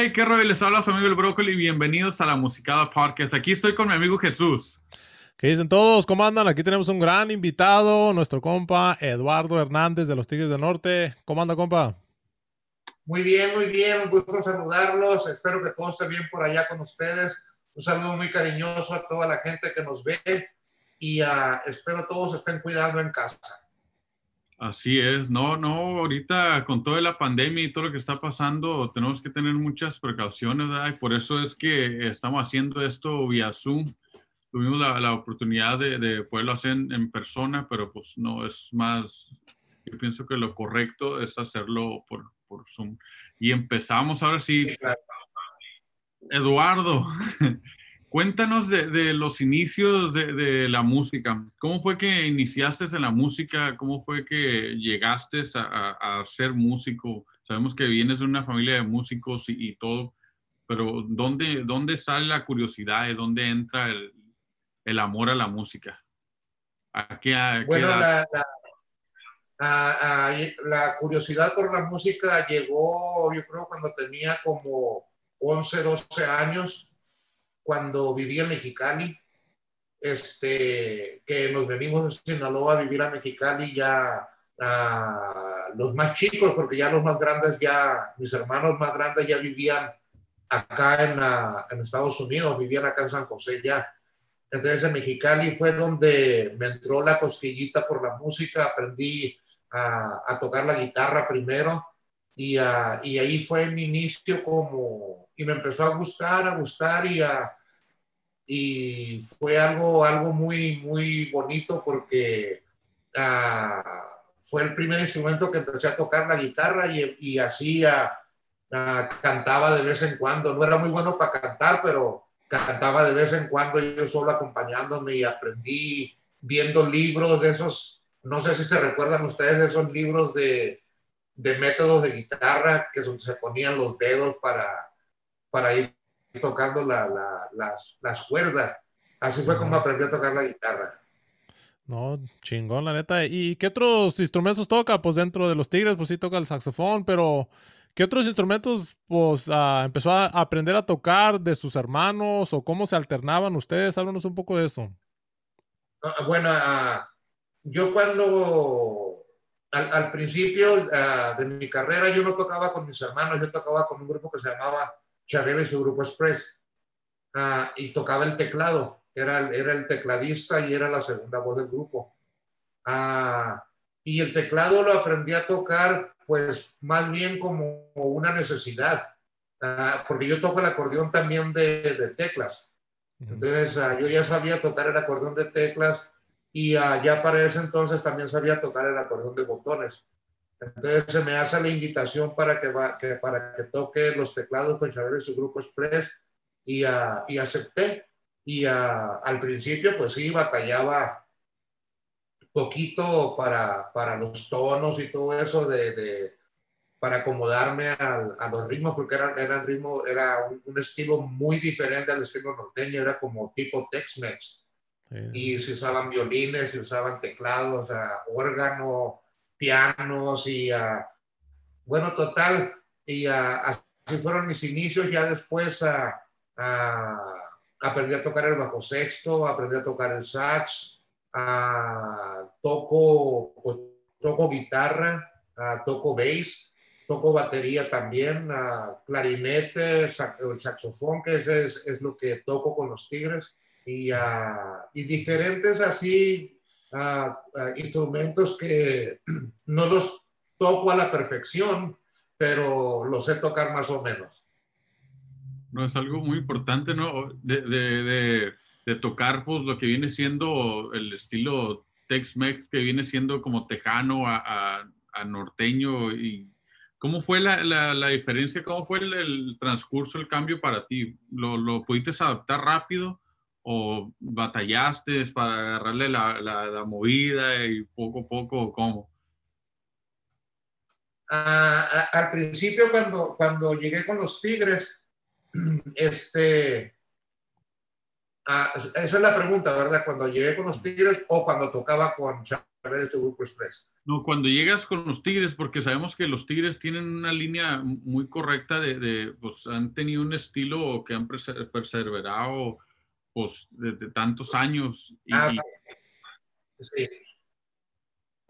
Hey, qué rollo, les habla su amigo el Brócoli. Bienvenidos a la Musicada Podcast. Aquí estoy con mi amigo Jesús. ¿Qué dicen todos? ¿Cómo andan? Aquí tenemos un gran invitado, nuestro compa Eduardo Hernández de los Tigres del Norte. ¿Cómo anda, compa? Muy bien, muy bien. Un gusto saludarlos. Espero que todo esté bien por allá con ustedes. Un saludo muy cariñoso a toda la gente que nos ve y uh, espero todos estén cuidando en casa. Así es, no, no, ahorita con toda la pandemia y todo lo que está pasando, tenemos que tener muchas precauciones, ¿verdad? Y por eso es que estamos haciendo esto vía Zoom. Tuvimos la, la oportunidad de, de, poderlo hacer en, en, persona, pero pues no es más, yo pienso que lo correcto es hacerlo por, por Zoom. Y empezamos ahora sí. Eduardo, Cuéntanos de, de los inicios de, de, la música. ¿Cómo fue que iniciaste en la música? ¿Cómo fue que llegaste a, a, a ser músico? Sabemos que vienes de una familia de músicos y, y todo, pero ¿dónde, ¿dónde, sale la curiosidad y dónde entra el, el amor a la música? ¿A qué, a, bueno, la, la, la, curiosidad por la música llegó, yo creo, cuando tenía como 11, 12 años cuando vivía en Mexicali, este, que nos venimos de Sinaloa a vivir a Mexicali ya a los más chicos, porque ya los más grandes, ya mis hermanos más grandes ya vivían acá en, a, en Estados Unidos, vivían acá en San José ya. Entonces en Mexicali fue donde me entró la cosquillita por la música, aprendí a, a tocar la guitarra primero y, a, y ahí fue mi inicio como, y me empezó a gustar, a gustar y a, y fue algo, algo muy, muy bonito porque uh, fue el primer instrumento que empecé a tocar la guitarra y, y así uh, uh, cantaba de vez en cuando. No era muy bueno para cantar, pero cantaba de vez en cuando yo solo acompañándome y aprendí viendo libros de esos, no sé si se recuerdan ustedes de esos libros de, de métodos de guitarra que se ponían los dedos para, para ir tocando la, la, las, las, cuerdas. Así fue como aprendí a tocar la guitarra. No, chingón, la neta. ¿Y qué otros instrumentos toca? Pues dentro de los Tigres, pues sí toca el saxofón, pero ¿qué otros instrumentos pues uh, empezó a aprender a tocar de sus hermanos o cómo se alternaban ustedes? Háblanos un poco de eso. Uh, bueno, uh, yo cuando al, al principio de mi carrera yo no tocaba con mis hermanos, yo tocaba con un grupo que se llamaba Charrera y su grupo Express, uh, y tocaba el teclado, era, era el tecladista y era la segunda voz del grupo. Uh, y el teclado lo aprendí a tocar, pues más bien como una necesidad, uh, porque yo toco el acordeón también de, de teclas. Entonces, yo ya sabía tocar el acordeón de teclas y ya para ese entonces también sabía tocar el acordeón de botones. Entonces se me hace la invitación para que, va, que para que toque los teclados con Chabelo y su grupo Express y, uh, y acepté. Y uh, al principio pues sí, batallaba poquito para, para los tonos y todo eso de, de para acomodarme a, a, los ritmos porque era, era, ritmo, era un, un, estilo muy diferente al estilo norteño, era como tipo Tex-Mex. Sí. Y se usaban violines, se usaban teclados, o sea, órgano, pianos y uh, bueno, total, y uh, así fueron mis inicios, ya después uh, aprendí a tocar el bajo sexto, aprendí a tocar el sax, toco, pues, toco guitarra, toco bass, toco batería también, clarinete, el saxofón, que ese es, es, lo que toco con los tigres, y, y diferentes así uh, instrumentos que no los toco a la perfección, pero los sé tocar más o menos. No, es algo muy importante, ¿no? De, de, de, tocar, pues, lo que viene siendo el estilo Tex-Mex, que viene siendo como tejano a, norteño. y ¿Cómo fue la, la, la diferencia? ¿Cómo fue el, el, transcurso, el cambio para ti? ¿Lo, ¿Lo pudiste adaptar rápido? O batallaste para agarrarle la, la, la movida y poco a poco cómo? Uh, al principio cuando, cuando llegué con los Tigres, este, uh, esa es la pregunta, ¿verdad? Cuando llegué con los Tigres o cuando tocaba con Chávez de Grupo Express. No, cuando llegas con los Tigres, porque sabemos que los Tigres tienen una línea muy correcta de, pues han tenido un estilo que han perseverado pues desde tantos años. Ah, sí.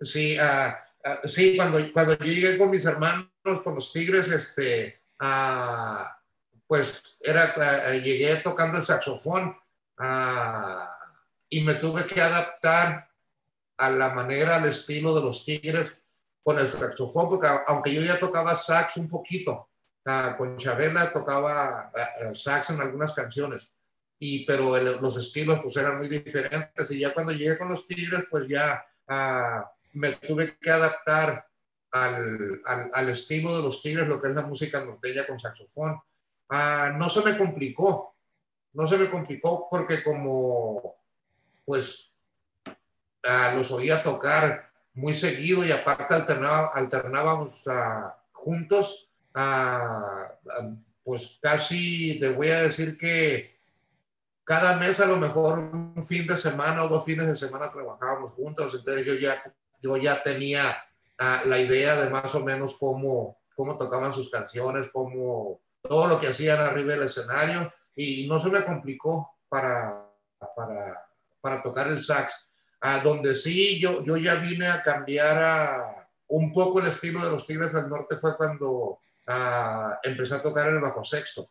Sí, ah, ah, sí cuando, cuando yo llegué con mis hermanos, con los Tigres, este, pues era, llegué tocando el saxofón y me tuve que adaptar a la manera, al estilo de los Tigres con el saxofón, porque aunque yo ya tocaba sax un poquito, uh, con Chabela tocaba uh, sax en algunas canciones, y, pero los estilos pues eran muy diferentes y ya cuando llegué con los Tigres pues ya uh, me tuve que adaptar al, al, al, estilo de los Tigres, lo que es la música norteña con saxofón. no se me complicó, no se me complicó porque como pues los oía tocar muy seguido y aparte alternaba, alternábamos juntos, pues casi te voy a decir que cada mes a lo mejor un fin de semana o dos fines de semana trabajábamos juntos, entonces yo ya, yo ya tenía la idea de más o menos cómo, cómo tocaban sus canciones, cómo todo lo que hacían arriba del escenario y no se me complicó para, para, para tocar el sax a donde sí yo, yo ya vine a cambiar a, un poco el estilo de los Tigres del Norte fue cuando empecé a tocar el bajo sexto.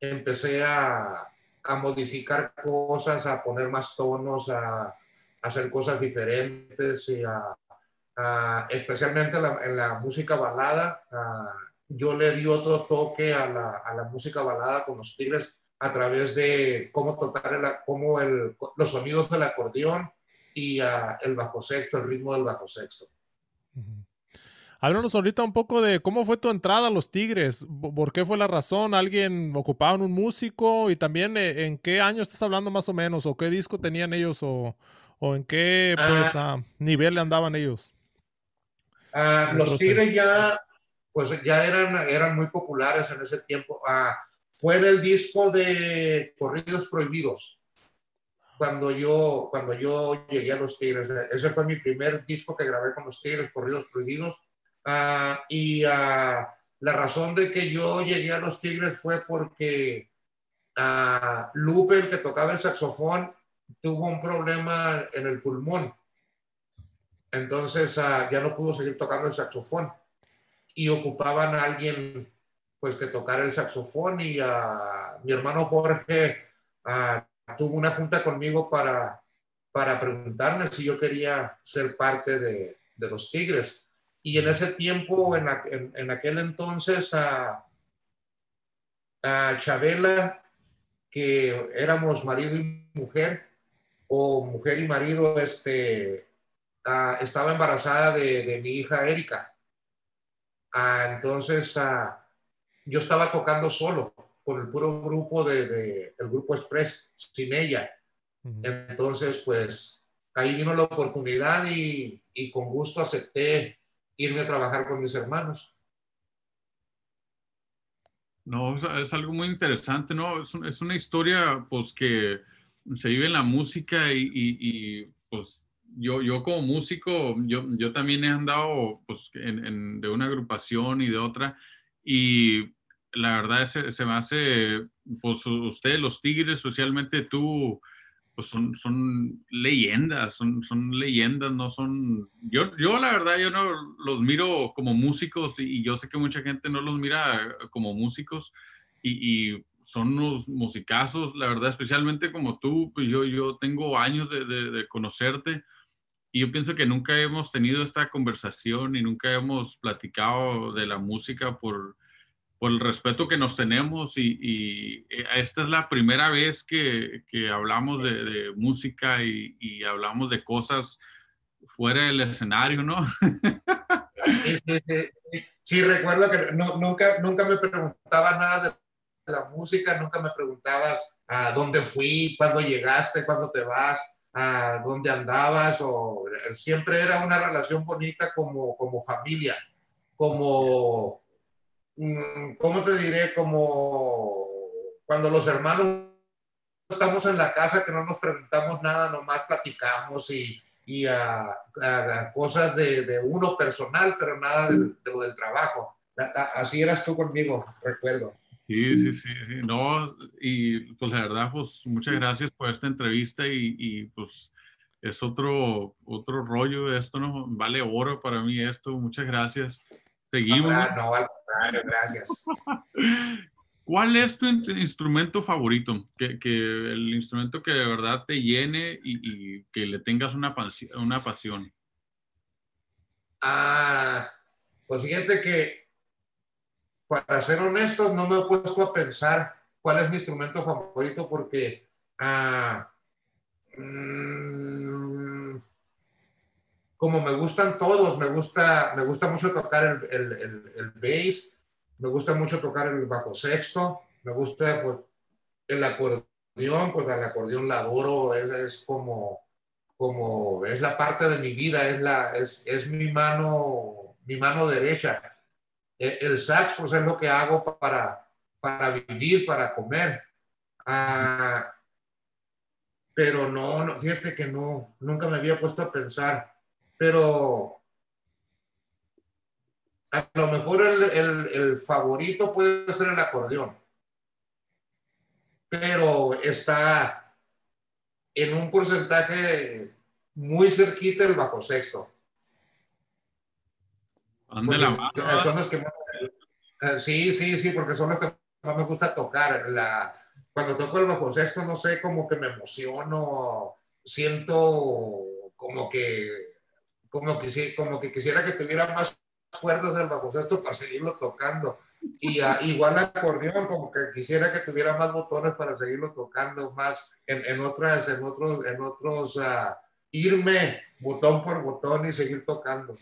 Empecé a, a, modificar cosas, a poner más tonos, a, hacer cosas diferentes y a, especialmente en la, música balada. yo le di otro toque a la, a la, música balada con los Tigres a través de cómo tocar el, cómo el, los sonidos del acordeón, y el bajo sexto, el ritmo del bajo sexto. Háblanos ahorita un poco de cómo fue tu entrada a los Tigres, por qué fue la razón, alguien ocupaba un músico y también eh, en qué año estás hablando más o menos, o qué disco tenían ellos, o, en qué pues, ah. Ah, nivel andaban ellos. Ah, los Tigres ya, pues ya eran, eran muy populares en ese tiempo. fue en el disco de Corridos Prohibidos cuando yo, cuando yo llegué a Los Tigres. Ese fue mi primer disco que grabé con Los Tigres, Corridos Prohibidos. Uh, y uh, la razón de que yo llegué a Los Tigres fue porque uh, Lupe, el que tocaba el saxofón, tuvo un problema en el pulmón. Entonces ya no pudo seguir tocando el saxofón. Y ocupaban a alguien pues que tocara el saxofón y mi hermano Jorge tuvo una junta conmigo para, para preguntarme si yo quería ser parte de, de los Tigres. Y en ese tiempo, en, en, aquel entonces, a, a Chabela, que éramos marido y mujer, o mujer y marido, este, estaba embarazada de, de, mi hija Erika. entonces, yo estaba tocando solo con el puro grupo de, el grupo Express, sin ella. Entonces, pues ahí vino la oportunidad y, y, con gusto acepté irme a trabajar con mis hermanos. No, es algo muy interesante, ¿no? Es, es una historia, pues, que se vive en la música y, y, pues, yo, yo como músico, yo, yo también he andado, pues, en, de una agrupación y de otra, y la verdad se, se me hace, pues usted, los Tigres, socialmente tú, pues son, son leyendas, son, son leyendas, no son, yo, yo la verdad, yo no los miro como músicos y, yo sé que mucha gente no los mira como músicos y, y son unos musicazos, la verdad, especialmente como tú, pues yo, yo tengo años de, de, de conocerte y yo pienso que nunca hemos tenido esta conversación y nunca hemos platicado de la música por por el respeto que nos tenemos y, eh, esta es la primera vez que, que hablamos de, música y, hablamos de cosas fuera del escenario, ¿no? Sí, sí, sí. sí recuerdo que nunca, nunca me preguntaba nada de la música, nunca me preguntabas a dónde fui, cuándo llegaste, cuándo te vas, a dónde andabas, o siempre era una relación bonita como, como familia, como ¿cómo te diré? Como cuando los hermanos estamos en la casa que no nos preguntamos nada, nomás platicamos y, y a, cosas de, uno personal, pero nada de, lo del trabajo. Así eras tú conmigo, recuerdo. Sí, sí, sí, sí, no, y pues la verdad, pues muchas gracias por esta entrevista y, y pues es otro, otro rollo de esto, ¿no? Vale oro para mí esto, muchas gracias. Seguimos. No, al contrario, gracias. ¿Cuál es tu instrumento favorito? Que, que, el instrumento que de verdad te llene y, y que le tengas una, una pasión. Ah, pues fíjate que, para ser honestos, no me he puesto a pensar cuál es mi instrumento favorito porque ah, mm, como me gustan todos, me gusta, me gusta mucho tocar el, el, el bass, me gusta mucho tocar el bajo sexto, me gusta pues el acordeón, pues el acordeón la adoro, es, como, como, es la parte de mi vida, es, la, es, es mi mano, mi mano derecha. E, el, sax pues es lo que hago para, para vivir, para comer. Ah, pero no, no, fíjate que no, nunca me había puesto a pensar, pero a lo mejor el, favorito puede ser el acordeón, pero está en un porcentaje muy cerquita el bajo sexto. sí, sí, sí, porque son los que más me gusta tocar. La, cuando toco el bajo sexto, no sé, como que me emociono, siento como que, como que, como que quisiera que tuviera más cuerdas del bajo sexto para seguirlo tocando. Y igual acordeón, como que quisiera que tuviera más botones para seguirlo tocando, más en, en otras, en otros, en otros, uh, irme botón por botón y seguir tocando.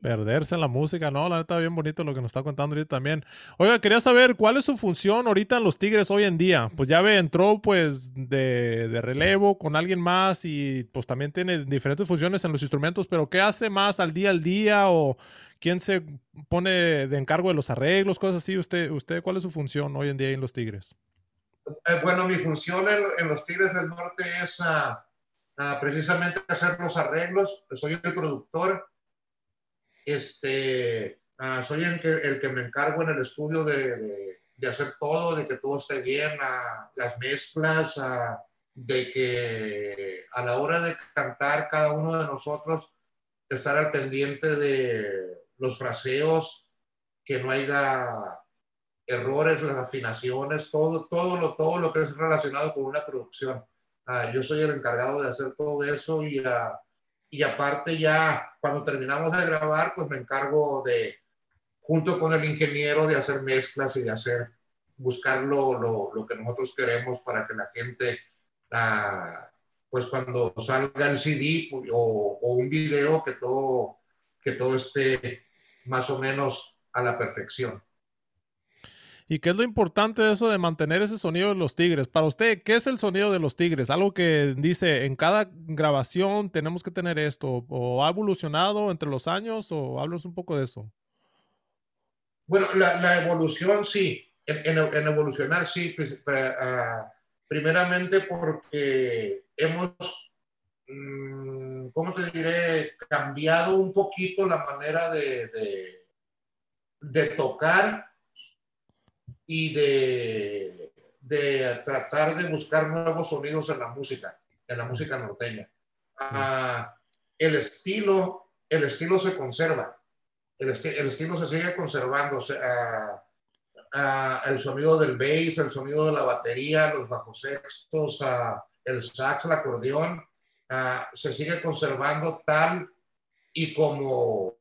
Perderse en la música, no, la neta bien bonito lo que nos está contando ahorita también. Oiga, quería saber cuál es su función ahorita en los Tigres hoy en día. Pues ya ve, entró pues de, de, relevo con alguien más y pues también tiene diferentes funciones en los instrumentos, pero ¿qué hace más al día al día o quién se pone de encargo de los arreglos, cosas así? ¿Usted, usted cuál es su función hoy en día en los Tigres? Eh, bueno, mi función en, los Tigres del Norte es uh, precisamente hacer los arreglos. Soy el productor este, ah, soy el que, me encargo en el estudio de, hacer todo, de que todo esté bien, las mezclas, de que a la hora de cantar cada uno de nosotros estar al pendiente de los fraseos, que no haya errores, las afinaciones, todo, todo, lo, todo lo que es relacionado con una producción. Ah, yo soy el encargado de hacer todo eso y a, y aparte ya cuando terminamos de grabar, pues me encargo de, junto con el ingeniero, de hacer mezclas y de hacer, buscar lo, lo, que nosotros queremos para que la gente, ah, pues cuando salga el CD pues, o, o, un video, que todo, que todo esté más o menos a la perfección. ¿Y qué es lo importante de eso de mantener ese sonido de los tigres? Para usted, ¿qué es el sonido de los tigres? Algo que dice, en cada grabación tenemos que tener esto, o ha evolucionado entre los años, o háblanos un poco de eso. Bueno, la, evolución sí, en, evolucionar sí, pues, ah, primeramente porque hemos, mm, ¿cómo te diré?, cambiado un poquito la manera de, de tocar y de, de, tratar de buscar nuevos sonidos en la música, en la música norteña. Ah, el, estilo, el estilo se conserva, el, el estilo se sigue conservando. Ah, ah, el sonido del bass, el sonido de la batería, los bajos sextos, el sax, el acordeón, se sigue conservando tal y como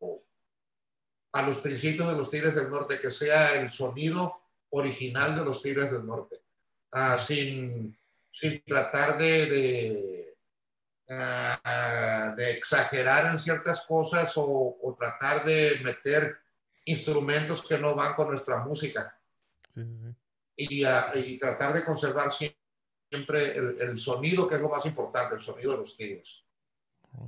a los principios de los Tigres del Norte, que sea el sonido original de los Tigres del Norte, ah, sin, sin, tratar de, de, ah, de, exagerar en ciertas cosas o, o, tratar de meter instrumentos que no van con nuestra música. Y, ah, y, tratar de conservar siempre el, el, sonido, que es lo más importante, el sonido de los Tigres. Oh,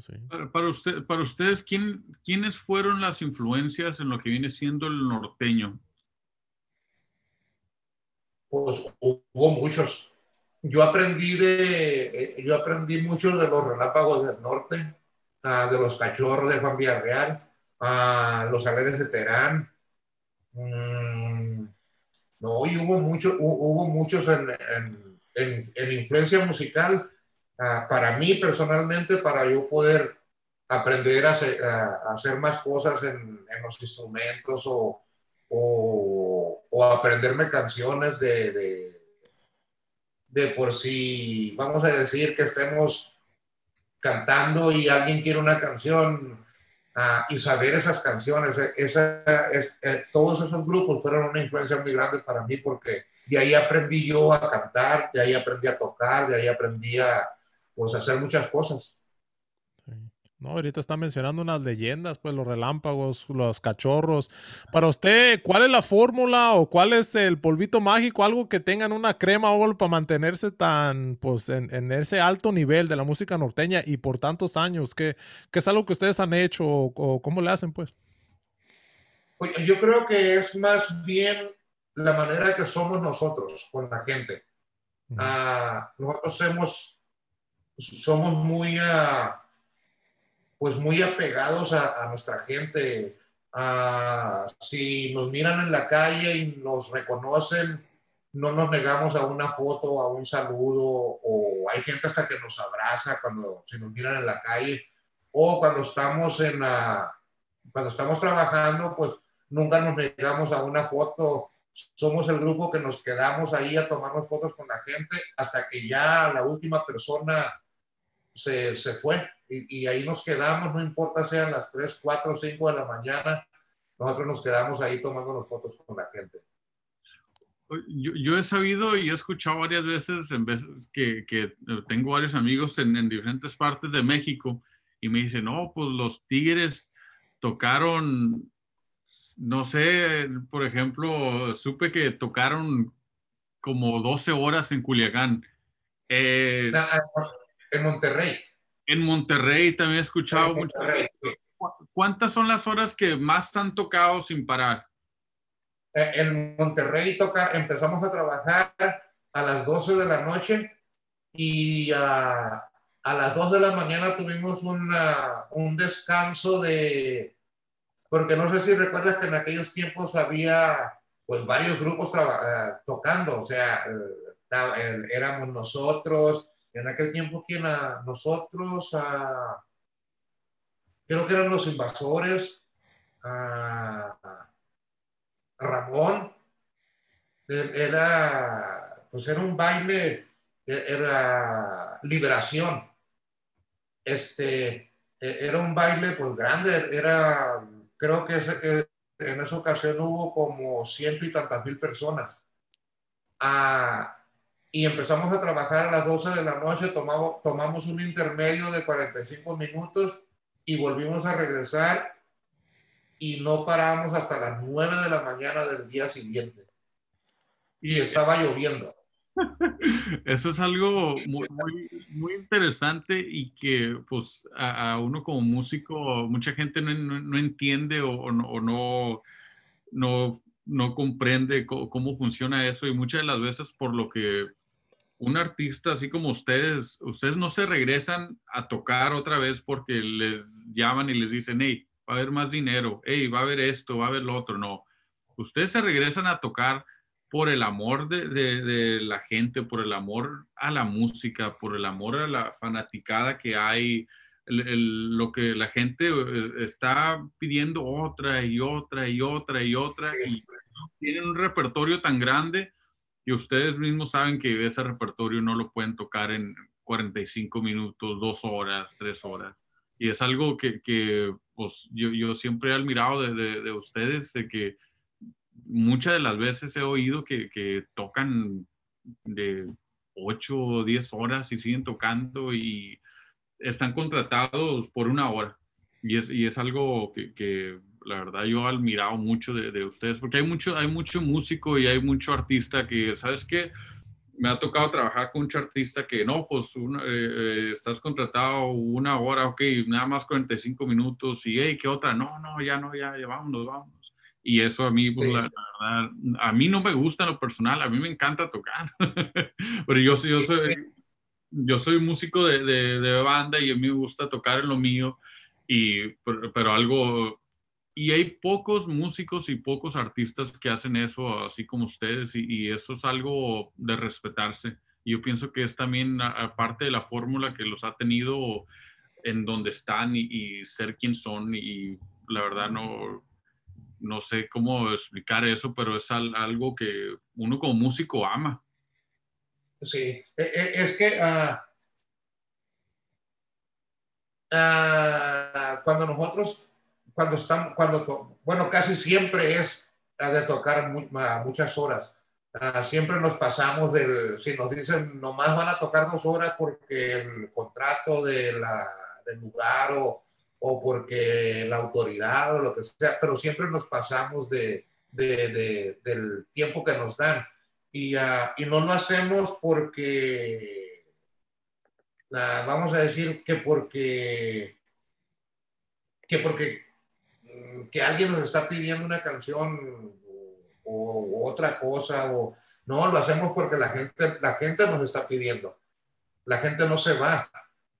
para, usted, para ustedes, ¿quién, ¿quiénes fueron las influencias en lo que viene siendo el norteño? Pues hubo muchos, yo aprendí de, yo aprendí mucho de los relápagos del norte, ah, de los cachorros de Juan Villarreal, a los alegres de Terán. Mm, no, y hubo, mucho, hubo muchos en, en, en, influencia musical ah, para mí personalmente, para yo poder aprender a hacer, más cosas en los instrumentos o, o, o, aprenderme canciones de, de, por si, vamos a decir que estemos cantando y alguien quiere una canción uh, y saber esas canciones. E, esa, es, eh, todos esos grupos fueron una influencia muy grande para mí porque de ahí aprendí yo a cantar, de ahí aprendí a tocar, de ahí aprendí a pues, hacer muchas cosas. No, ahorita está mencionando unas leyendas, pues los relámpagos, los cachorros. Para usted, ¿cuál es la fórmula o cuál es el polvito mágico? Algo que tengan una crema o algo para mantenerse tan, pues, en, ese alto nivel de la música norteña y por tantos años. ¿Qué, qué es algo que ustedes han hecho o, cómo le hacen, pues? Yo creo que es más bien la manera que somos nosotros con la gente. Ah, nosotros somos, somos muy... Uh, pues muy apegados a, nuestra gente. si nos miran en la calle y nos reconocen, no nos negamos a una foto, a un saludo, o hay gente hasta que nos abraza cuando si nos miran en la calle, o cuando estamos en la, cuando estamos trabajando, pues nunca nos negamos a una foto. Somos el grupo que nos quedamos ahí a tomarnos fotos con la gente hasta que ya la última persona se, se fue y, ahí nos quedamos, no importa sean las 3, 4, 5 de la mañana, nosotros nos quedamos ahí tomando las fotos con la gente. Yo, yo, he sabido y he escuchado varias veces en vez que, que tengo varios amigos en, en, diferentes partes de México y me dicen, no, pues los Tigres tocaron, no sé, por ejemplo, supe que tocaron como 12 horas en Culiacán. Eh, en Monterrey. En Monterrey también he escuchado. ¿Cuántas son las horas que más han tocado sin parar? Eh, en Monterrey toca, empezamos a trabajar a las 12 de la noche y a, a las 2 de la mañana tuvimos una, un descanso de, porque no sé si recuerdas que en aquellos tiempos había pues varios grupos eh, tocando, o sea, eh, éramos nosotros, en aquel tiempo, quien a nosotros, a, creo que eran los invasores, a, Ramón, era, pues era un baile, e, era liberación. Este, e, era un baile pues grande, era, creo que en esa ocasión hubo como ciento y tantas mil personas. A, y empezamos a trabajar a las 12 de la noche, tomamos, tomamos un intermedio de 45 minutos y volvimos a regresar y no paramos hasta las 9 de la mañana del día siguiente. Y estaba lloviendo. Eso es algo muy, muy, interesante y que pues a, uno como músico mucha gente no, no, entiende o, o, no, no, no, comprende cómo, funciona eso y muchas de las veces por lo que un artista así como ustedes, ustedes no se regresan a tocar otra vez porque les llaman y les dicen, hey, va a haber más dinero, hey, va a haber esto, va a haber lo otro. No, ustedes se regresan a tocar por el amor de, de, la gente, por el amor a la música, por el amor a la fanaticada que hay, lo que la gente eh, está pidiendo otra y otra y otra y otra, y tienen un repertorio tan grande y ustedes mismos saben que ese repertorio no lo pueden tocar en 45 minutos, dos horas, tres horas. Y es algo que, que pues, yo, yo, siempre he admirado de, de, ustedes, de que muchas de las veces he oído que, que tocan de 8 o 10 horas y siguen tocando y están contratados por una hora. Y es, y es algo que, que la verdad yo he admirado mucho de, de, ustedes, porque hay mucho, hay mucho músico y hay mucho artista que, ¿sabes qué? Me ha tocado trabajar con mucho artista que no, pues eh, eh, estás contratado una hora, ok, nada más 45 minutos y, hey, ¿qué otra? No, no, ya no, ya, ya vámonos, vámonos. Y eso a mí, pues la, a mí no me gusta lo personal, a mí me encanta tocar. pero yo, yo, soy, yo soy músico de, de, de, banda y a mí me gusta tocar en lo mío, y, pero, pero, algo... Y hay pocos músicos y pocos artistas que hacen eso así como ustedes y, y eso es algo de respetarse. Yo pienso que es también aparte de la fórmula que los ha tenido en donde están y, y ser quien son y la verdad no, no sé cómo explicar eso, pero es algo que uno como músico ama. Sí, e, e, es que uh, uh, cuando nosotros, cuando estamos, cuando, bueno, casi siempre es de tocar muchas horas. Uh, siempre nos pasamos del, si nos dicen nomás van a tocar dos horas porque el contrato de la, del lugar o, o porque la autoridad o lo que sea, pero siempre nos pasamos de, de, de, del tiempo que nos dan. Y, uh, y no lo hacemos porque, uh, vamos a decir que porque, que porque que alguien nos está pidiendo una canción o, otra cosa, o no, lo hacemos porque la gente, la gente nos está pidiendo. La gente no se va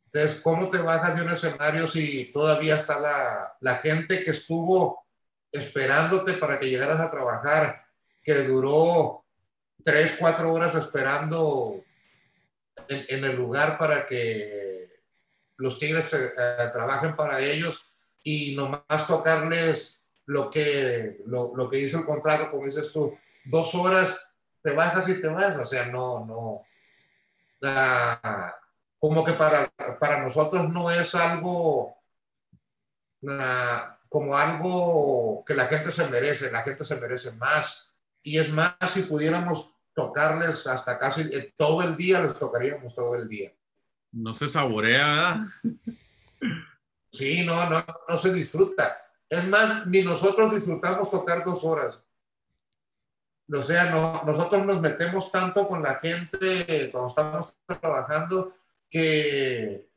entonces, ¿cómo te bajas de un escenario si todavía está la, la gente que estuvo esperándote para que llegaras a trabajar, que duró tres, cuatro horas esperando en, en el lugar para que los Tigres eh, trabajen para ellos y nomás tocarles lo que, lo, lo, que dice el contrato, como dices tú, dos horas, te bajas y te vas, o sea, no, no. Como que para, para nosotros no es algo como algo que la gente se merece, la gente se merece más. Y es más, si pudiéramos tocarles hasta casi eh, todo el día, les tocaríamos todo el día. No se saborea, ¿verdad? Sí, no, no, no se disfruta. Es más, ni nosotros disfrutamos tocar dos horas. O sea, no, nosotros nos metemos tanto con la gente cuando estamos trabajando que,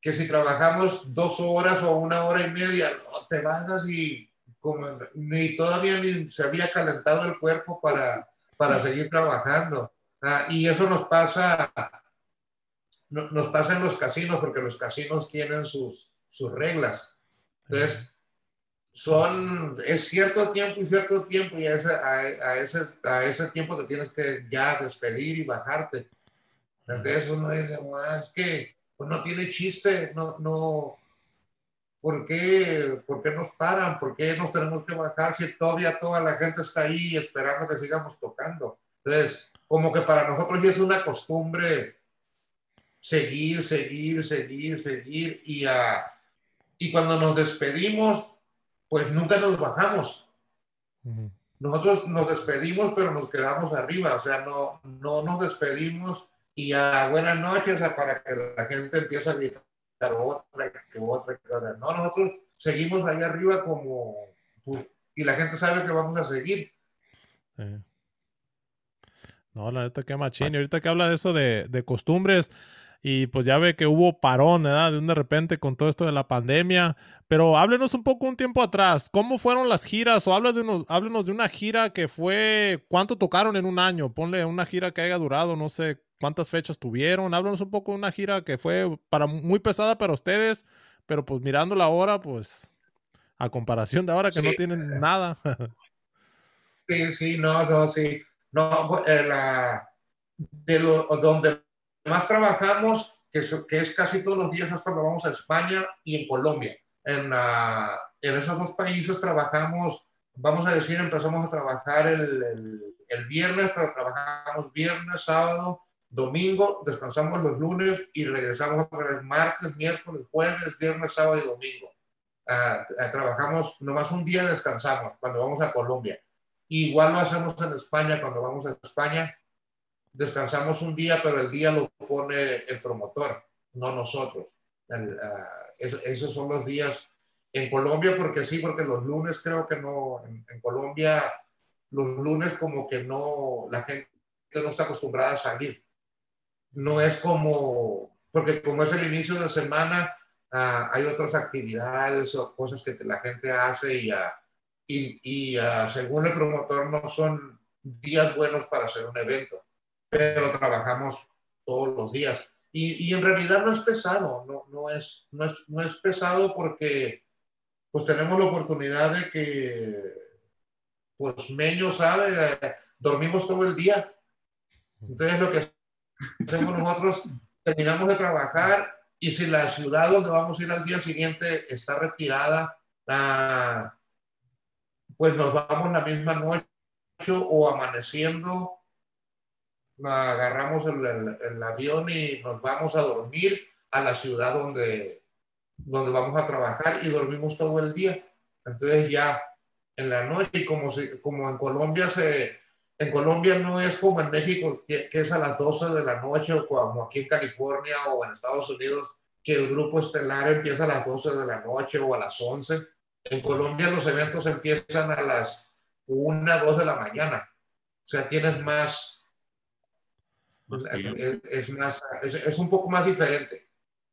que si trabajamos dos horas o una hora y media, te bajas y como, ni todavía ni se había calentado el cuerpo para, para seguir trabajando. Ah, y eso nos pasa, nos pasa en los casinos, porque los casinos tienen sus, sus reglas. Entonces, son, es cierto tiempo y cierto tiempo, y a ese, a, a, ese, a ese tiempo te tienes que ya despedir y bajarte. Entonces uno dice, es que pues no tiene chiste, no, no, ¿por qué, ¿por qué nos paran? ¿Por qué nos tenemos que bajar si todavía toda la gente está ahí esperando que sigamos tocando? Entonces, como que para nosotros ya es una costumbre seguir, seguir, seguir, seguir y, uh, y cuando nos despedimos, pues nunca nos bajamos. Uh -huh. Nosotros nos despedimos, pero nos quedamos arriba, o sea, no, no nos despedimos y a buenas noches para que la gente empiece a gritar otra, que otra, que otra. No, nosotros seguimos ahí arriba como, pues, y la gente sabe que vamos a seguir. Sí. No, la neta que machín. Y ahorita que habla de eso de, de, costumbres, y pues ya ve que hubo parón, ¿verdad? De un de repente con todo esto de la pandemia. Pero háblenos un poco un tiempo atrás. ¿Cómo fueron las giras? O háblenos háblenos de una gira que fue. ¿Cuánto tocaron en un año? Ponle una gira que haya durado, no sé, cuántas fechas tuvieron. Háblanos un poco de una gira que fue para muy pesada para ustedes, pero pues mirándola ahora, pues a comparación de ahora que sí. no tienen nada. sí, sí, no, no, sí. No, eh, la, de lo, donde más trabajamos, que es, que es, casi todos los días, es cuando vamos a España y en Colombia. En, uh, en esos dos países trabajamos, vamos a decir, empezamos a trabajar el, el, el viernes, pero trabajamos viernes, sábado, domingo, descansamos los lunes y regresamos otra vez martes, miércoles, jueves, viernes, sábado y domingo. Uh, uh, trabajamos, nomás un día descansamos cuando vamos a Colombia. Igual lo hacemos en España cuando vamos a España. Descansamos un día, pero el día lo pone el promotor, no nosotros. El, uh, es, esos son los días en Colombia, porque sí, porque los lunes creo que no, en, en Colombia los lunes como que no, la gente no está acostumbrada a salir no es como, porque como es el inicio de semana, uh, hay otras actividades o cosas que la gente hace y, uh, y, ah, según el promotor no son días buenos para hacer un evento, pero trabajamos todos los días. Y, y en realidad no es pesado, no, no, es, no, es, no es pesado porque pues tenemos la oportunidad de que, pues Meño sabe, eh, dormimos todo el día. Entonces lo que hacemos nosotros, terminamos de trabajar y si la ciudad donde vamos a ir al día siguiente está retirada, ah, pues nos vamos la misma noche o amaneciendo, agarramos el, avión y nos vamos a dormir a la ciudad donde, donde vamos a trabajar y dormimos todo el día. Entonces ya en la noche, como, como en Colombia se, en Colombia no es como en México, que, es a las 12 de la noche, o como aquí en California o en Estados Unidos, que el grupo estelar empieza a las 12 de la noche o a las 11. En Colombia los eventos empiezan a las 1, 2 de la mañana. O sea, tienes más, es, más, es, un poco más diferente.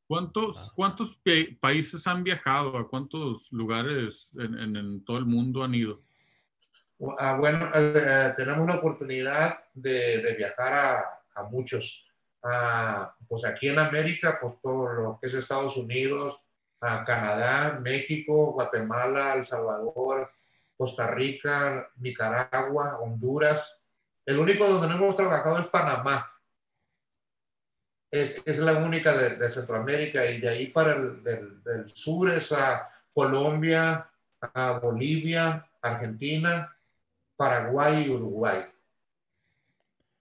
¿Cuántos, ah. cuántos países han viajado? ¿A cuántos lugares en, en todo el mundo han ido? Ah, bueno, eh, tenemos la oportunidad de, de viajar a, a muchos. Ah, pues aquí en América, pues todo lo que es Estados Unidos, a Canadá, México, Guatemala, El Salvador, Costa Rica, Nicaragua, Honduras. El único donde no hemos trabajado es Panamá. Es, es la única de, de, Centroamérica y de ahí para el del, sur es a Colombia, a Bolivia, Argentina, Paraguay y Uruguay.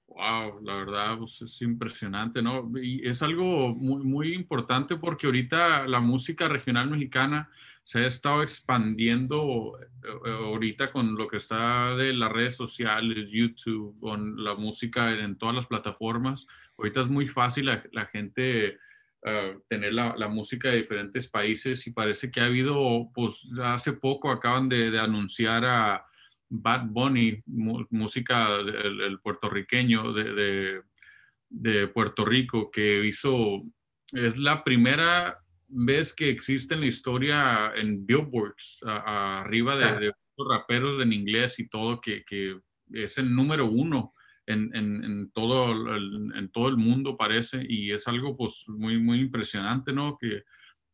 Wow, la verdad pues, es impresionante, ¿no? Y es algo muy, muy importante porque ahorita la música regional mexicana se ha estado expandiendo eh, ahorita con lo que está de las redes sociales, YouTube, con la música en todas las plataformas. Ahorita es muy fácil la, la gente uh, tener la, la, música de diferentes países y parece que ha habido, pues hace poco acaban de, de anunciar a Bad Bunny, música del, puertorriqueño de, de, Puerto Rico, que hizo, es la primera vez que existe en la historia en billboards, arriba de, los raperos en inglés y todo, que, que es el número uno en, en, en, todo, el, en todo el mundo parece, y es algo pues muy, muy impresionante, ¿no? Que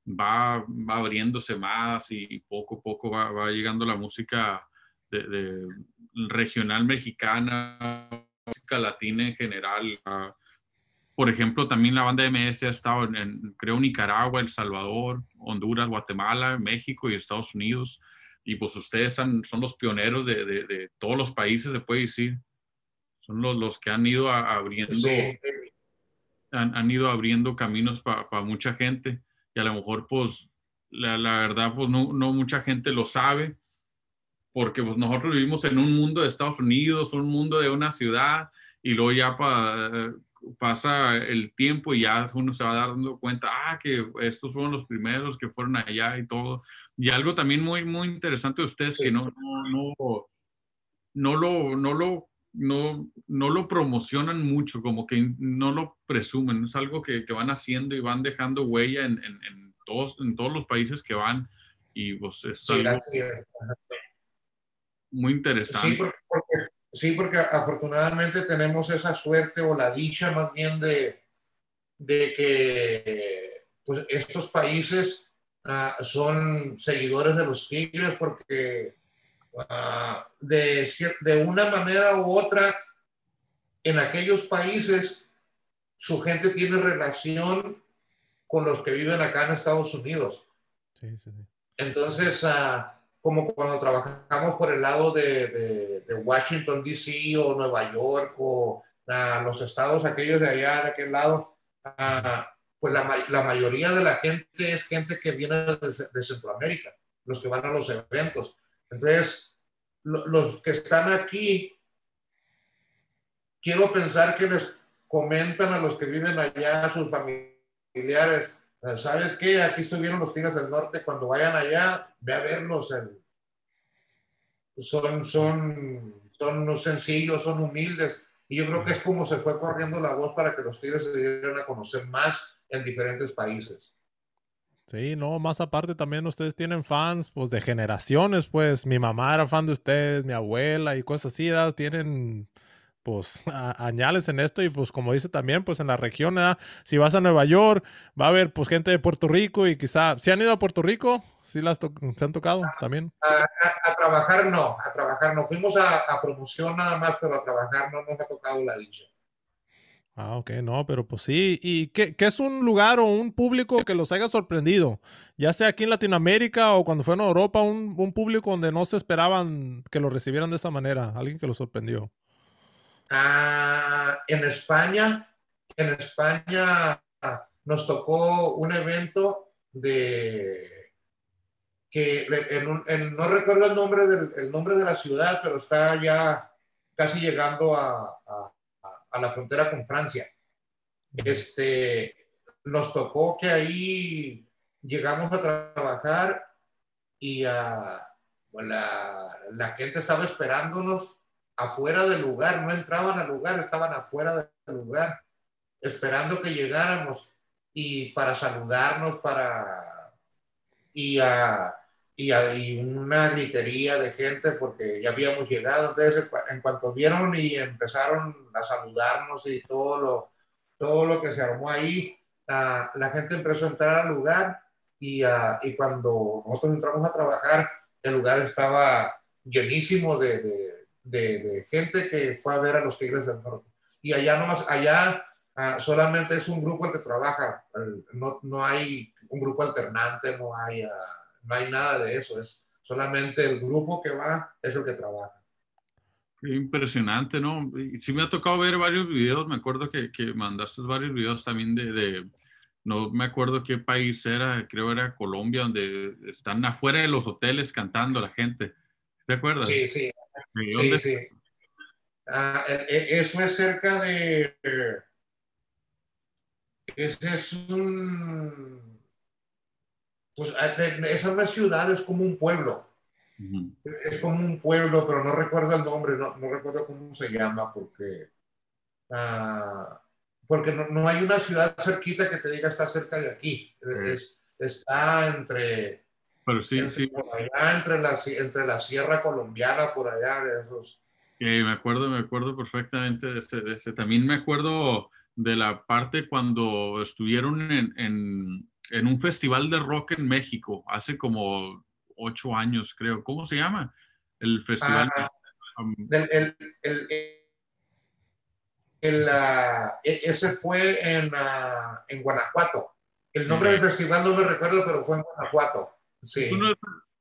va, va abriéndose más y poco a poco va, va llegando la música de, regional mexicana, música latina en general. por ejemplo, también la banda MS ha estado en, creo, Nicaragua, El Salvador, Honduras, Guatemala, México y Estados Unidos. Y pues ustedes son, son los pioneros de, de, todos los países, se puede decir. Son los, los que han ido abriendo, han, han, ido abriendo caminos para mucha gente. Y a lo mejor, pues, la, la verdad, pues no, no mucha gente lo sabe porque pues, nosotros vivimos en un mundo de Estados Unidos, un mundo de una ciudad, y luego ya pasa el tiempo y ya uno se va dando cuenta, ah, que estos fueron los primeros que fueron allá y todo. Y algo también muy, muy interesante de ustedes que no, no, no, lo, no, lo, no, no lo promocionan mucho, como que no lo presumen, es algo que, que van haciendo y van dejando huella en, en, en, todos, en todos los países que van. Y pues es algo muy interesante. Sí porque, sí, porque afortunadamente tenemos esa suerte o la dicha más bien de, de que pues, estos países uh, son seguidores de los Tigres porque uh, de, de una manera u otra en aquellos países su gente tiene relación con los que viven acá en Estados Unidos. Sí, sí. Entonces, uh, como cuando trabajamos por el lado de, de, Washington, D.C. o Nueva York o los estados aquellos de allá, de aquel lado, pues la, la, mayoría de la gente es gente que viene de, de Centroamérica, los que van a los eventos. Entonces, los que están aquí, quiero pensar que les comentan a los que viven allá, a sus familiares, ¿Sabes qué? Aquí estuvieron los Tigres del Norte. Cuando vayan allá, ve a verlos. son, son, son sencillos, son humildes. Y yo creo que es como se fue corriendo la voz para que los Tigres se dieran a conocer más en diferentes países. Sí, no, más aparte también ustedes tienen fans, pues de generaciones, pues mi mamá era fan de ustedes, mi abuela y cosas así, tienen pues añales en esto y pues como dice también pues en la región, si vas a Nueva York va a haber pues gente de Puerto Rico y quizá, ¿si han ido a Puerto Rico? ¿Sí las se han tocado también? A, trabajar no, a trabajar no, fuimos a, a, promoción nada más, pero a trabajar no nos ha tocado la dicha. Ah, ok, no, pero pues sí. ¿Y qué, es un lugar o un público que los haya sorprendido? Ya sea aquí en Latinoamérica o cuando fueron a Europa, un, público donde no se esperaban que lo recibieran de esa manera, alguien que los sorprendió. Ah, en España, en España nos tocó un evento de que no recuerdo el nombre, del, el nombre de la ciudad, pero está ya casi llegando a, la frontera con Francia. Este, nos tocó que ahí llegamos a trabajar y a, la, la gente estaba esperándonos afuera del lugar, no entraban al lugar, estaban afuera del lugar, esperando que llegáramos y para saludarnos, para y a, y, una gritería de gente porque ya habíamos llegado. Entonces, en cuanto vieron y empezaron a saludarnos y todo lo, todo lo que se armó ahí, la gente empezó a entrar al lugar y, y cuando nosotros entramos a trabajar, el lugar estaba llenísimo de de, gente que fue a ver a los Tigres del Norte. Y allá nomás, allá ah, solamente es un grupo el que trabaja, no, no hay un grupo alternante, no hay, ah, no hay nada de eso, es solamente el grupo que va es el que trabaja. impresionante, ¿no? Sí me ha tocado ver varios videos, me acuerdo que, que mandaste varios videos también de, de, no me acuerdo qué país era, creo era Colombia, donde están afuera de los hoteles cantando la gente. ¿Te acuerdas? Sí, sí, Sí, sí. Ah, e, e, eso es cerca de. Ese es un. Pues ah, esa es una ciudad, es como un pueblo. Es como un pueblo, pero no recuerdo el nombre, no, no recuerdo cómo se llama, porque. Uh, porque no, no, hay una ciudad cerquita que te diga está cerca de aquí. Es, está entre pero sí, entre, sí. Por allá, entre la, entre la sierra colombiana, por allá, esos. me acuerdo, me acuerdo perfectamente de ese, de ese, También me acuerdo de la parte cuando estuvieron en, en, en, un festival de rock en México, hace como ocho años, creo. ¿Cómo se llama? El festival. Ah, el, el, el, el uh, ese fue en, uh, en Guanajuato. El nombre del festival no me recuerdo, pero fue en Guanajuato.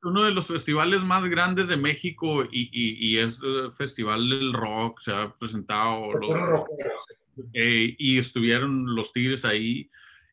Uno, de los festivales más grandes de México y, y, es el Festival del Rock, se ha presentado los, eh, y estuvieron los Tigres ahí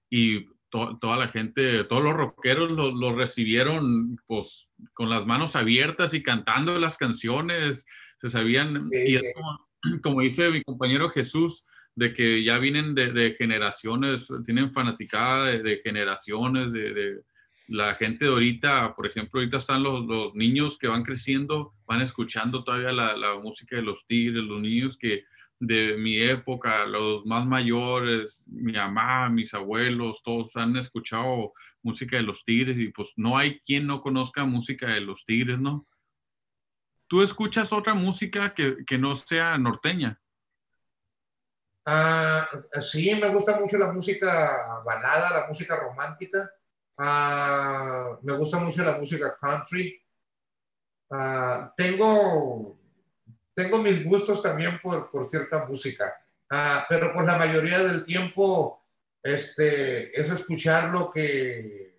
y toda la gente, todos los rockeros los lo recibieron pues con las manos abiertas y cantando las canciones, se sabían, y es como, como, dice mi compañero Jesús, de que ya vienen de, de generaciones, tienen fanaticada de, de generaciones, de, la gente de ahorita, por ejemplo, ahorita están los, los niños que van creciendo, van escuchando todavía la, la, música de los tigres, los niños que de mi época, los más mayores, mi mamá, mis abuelos, todos han escuchado música de los tigres y pues no hay quien no conozca música de los tigres, ¿no? ¿Tú escuchas otra música que, que no sea norteña? Ah, sí, me gusta mucho la música balada, la música romántica. Ah, me gusta mucho la música country. Ah, tengo, tengo mis gustos también por, por cierta música, uh, pero por la mayoría del tiempo este, es escuchar lo que,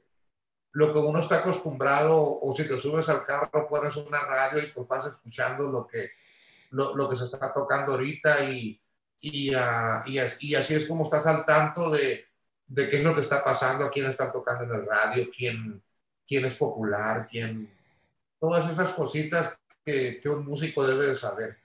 lo que uno está acostumbrado o si te subes al carro pones una radio y pues vas escuchando lo que, lo, lo que se está tocando ahorita y, y, y, y así es como estás al tanto de, de qué es lo que está pasando, a quién están tocando en el radio, quién, quién es popular, quién... Todas esas cositas que, un músico debe de saber.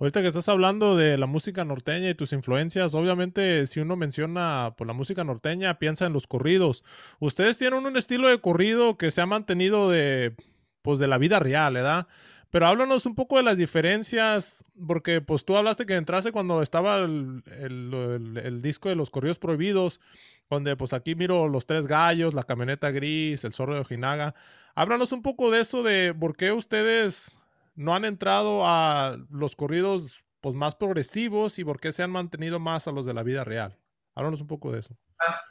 Ahorita que estás hablando de la música norteña y tus influencias, obviamente si uno menciona por la música norteña, piensa en los corridos. Ustedes tienen un estilo de corrido que se ha mantenido de, pues, de la vida real, ¿verdad? Pero háblanos un poco de las diferencias, porque pues tú hablaste que entraste cuando estaba el, disco de los corridos prohibidos, donde pues aquí miro los tres gallos, la camioneta gris, el zorro de Ojinaga. Háblanos un poco de eso, de por qué ustedes no han entrado a los corridos pues, más progresivos y por qué se han mantenido más a los de la vida real. Háblanos un poco de eso. Ah,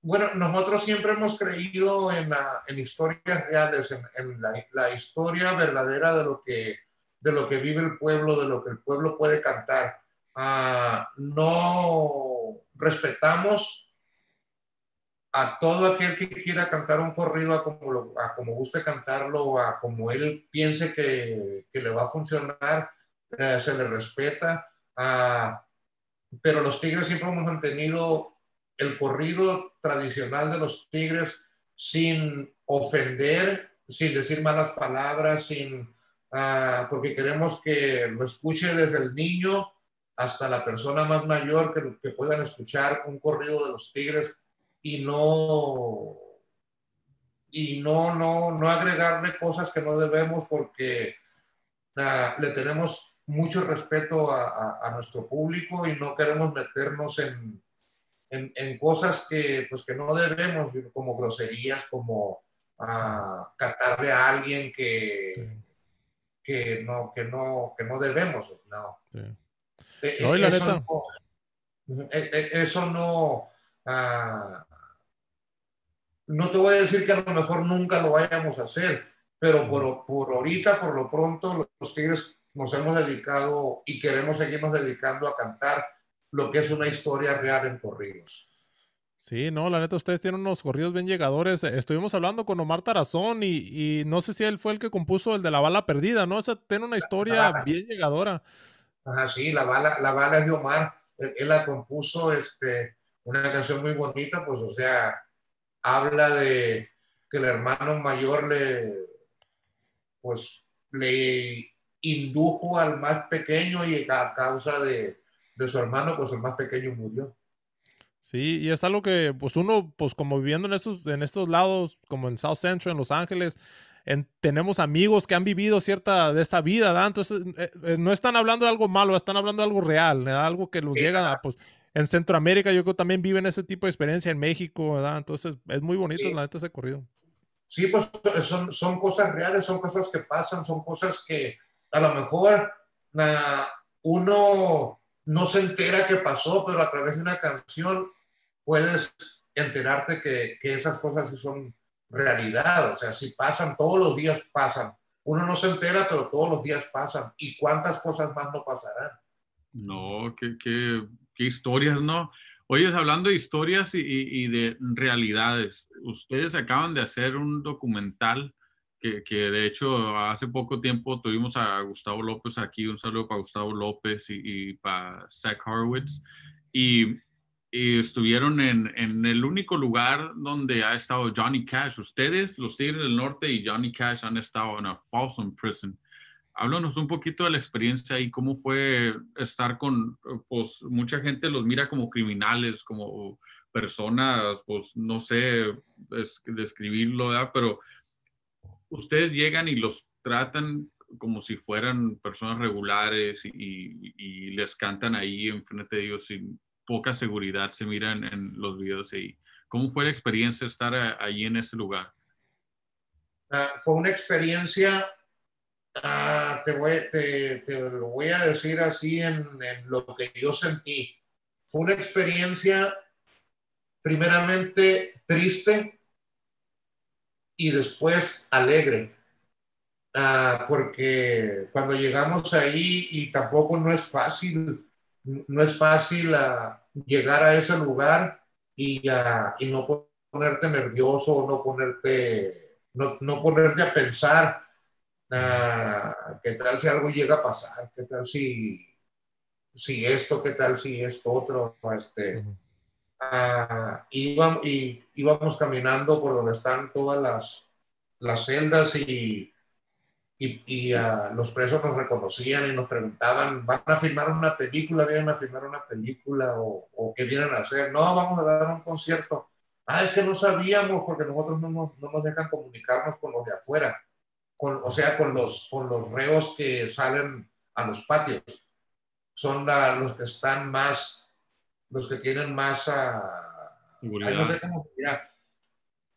bueno, nosotros siempre hemos creído en, en historias reales, en, la, historia verdadera de lo, que, de lo que vive el pueblo, de lo que el pueblo puede cantar. Ah, no respetamos a todo aquel que quiera cantar un corrido a como, a como guste cantarlo, a como él piense que, que le va a funcionar, eh, se le respeta. Ah, pero los Tigres siempre hemos mantenido el corrido tradicional de los Tigres sin ofender, sin decir malas palabras, sin, ah, porque queremos que lo escuche desde el niño hasta la persona más mayor, que, que puedan escuchar un corrido de los Tigres y no y no, no, no agregarle cosas que no debemos porque ah, le tenemos mucho respeto a, a, nuestro público y no queremos meternos en, en, cosas que, pues, que no debemos, como groserías, como uh, cantarle a alguien que, que, no, que, no, que no debemos. No. E, e, no, la no e, eso no, ah, no te voy a decir que a lo mejor nunca lo vayamos a hacer, pero por, por ahorita, por lo pronto, los Tigres nos hemos dedicado y queremos seguirnos dedicando a cantar lo que es una historia real en corridos. Sí, no, la neta, ustedes tienen unos corridos bien llegadores. Estuvimos hablando con Omar Tarazón y, no sé si él fue el que compuso el de la bala perdida, ¿no? Esa tiene una historia bien llegadora. Ajá, sí, la bala, la bala es de Omar. Él, la compuso, este, una canción muy bonita, pues, o sea, habla de que el hermano mayor le, pues, le indujo al más pequeño y a causa de, de su hermano, pues el más pequeño murió. Sí, y es algo que, pues uno, pues como viviendo en estos, en estos lados, como en South Central, en Los Ángeles, tenemos amigos que han vivido cierta de esta vida, ¿verdad? Entonces, eh, eh, no están hablando de algo malo, están hablando de algo real, ¿verdad? Algo que los llega, a, pues, en Centroamérica yo creo que también viven ese tipo de experiencia en México, ¿verdad? Entonces, es muy bonito, la neta, ese corrido. Sí, pues son, son cosas reales, son cosas que pasan, son cosas que a lo mejor uno no se entera qué pasó, pero a través de una canción puedes enterarte que, que esas cosas sí son realidad. O sea, si pasan, todos los días pasan. Uno no se entera, pero todos los días pasan. ¿Y cuántas cosas más no pasarán? No, qué, qué, qué historias, ¿no? Oye, hablando de historias y, y, de realidades, ustedes acaban de hacer un documental que, que, de hecho hace poco tiempo tuvimos a Gustavo López aquí, un saludo para Gustavo López y, para Zach Horowitz, y, y estuvieron en, en, el único lugar donde ha estado Johnny Cash. Ustedes, los Tigres del Norte y Johnny Cash han estado en a Folsom Prison. Háblanos un poquito de la experiencia y cómo fue estar con, pues mucha gente los mira como criminales, como personas, pues no sé describirlo, ¿verdad? pero ustedes llegan y los tratan como si fueran personas regulares y, les cantan ahí enfrente de ellos sin poca seguridad, se miran en los videos ahí. ¿Cómo fue la experiencia estar ahí en ese lugar? Ah, fue una experiencia, ah, te, voy, a decir así en lo que yo sentí. Fue una experiencia primeramente triste, y después alegre. Ah, porque cuando llegamos ahí y tampoco no es fácil, no es fácil uh, llegar a ese lugar y, uh, y, no ponerte nervioso, no ponerte, no, no ponerte a pensar qué tal si algo llega a pasar, qué tal si, si esto, qué tal si esto otro, este, uh, íbamos, y íbamos caminando por donde están todas las, las celdas y, y, uh, los presos nos reconocían y nos preguntaban, ¿van a filmar una película? ¿Vienen a filmar una película? ¿O, o qué vienen a hacer? No, vamos a dar un concierto. Ah, es que no sabíamos porque nosotros no nos, no nos dejan comunicarnos con los de afuera. con, o sea, con los, con los reos que salen a los patios. Son los que están más, los que tienen más, no sé cómo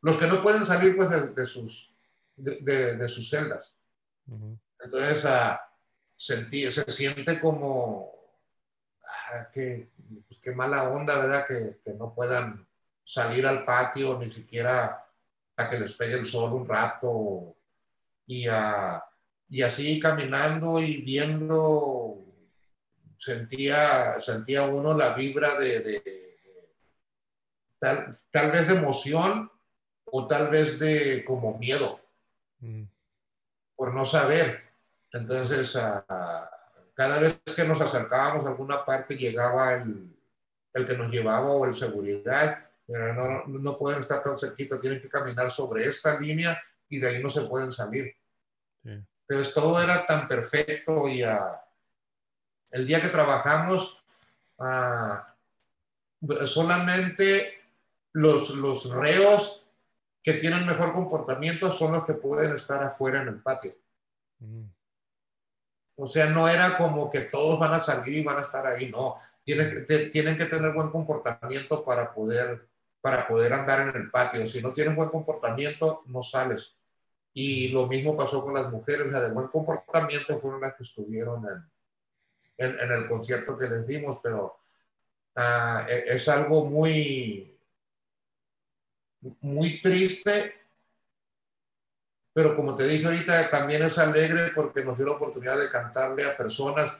los que no pueden salir pues de, sus, de, sus celdas. Entonces, ah, sentí, se siente como, ah, que, pues, qué mala onda, ¿verdad? Que, que no puedan salir al patio, ni siquiera a que les pegue el sol un rato y, y así caminando y viendo, sentía, sentía uno la vibra de, tal, tal, vez de emoción o tal vez de como miedo mm. por no saber. Entonces, cada vez que nos acercábamos a alguna parte llegaba el, el que nos llevaba o el seguridad no, no, pueden estar tan cerquita, tienen que caminar sobre esta línea y de ahí no se pueden salir. Entonces todo era tan perfecto y ah, el día que trabajamos, ah, solamente los, los reos que tienen mejor comportamiento son los que pueden estar afuera en el patio. Mm. O sea, no era como que todos van a salir y van a estar ahí, no. Tienen, tienen que tener buen comportamiento para poder para poder andar en el patio. Si no tienes buen comportamiento, no sales. Y lo mismo pasó con las mujeres, las de buen comportamiento fueron las que estuvieron en, en, el concierto que les dimos, pero e, es algo muy, muy triste, pero como te dije ahorita, también es alegre porque nos dio la oportunidad de cantarle a personas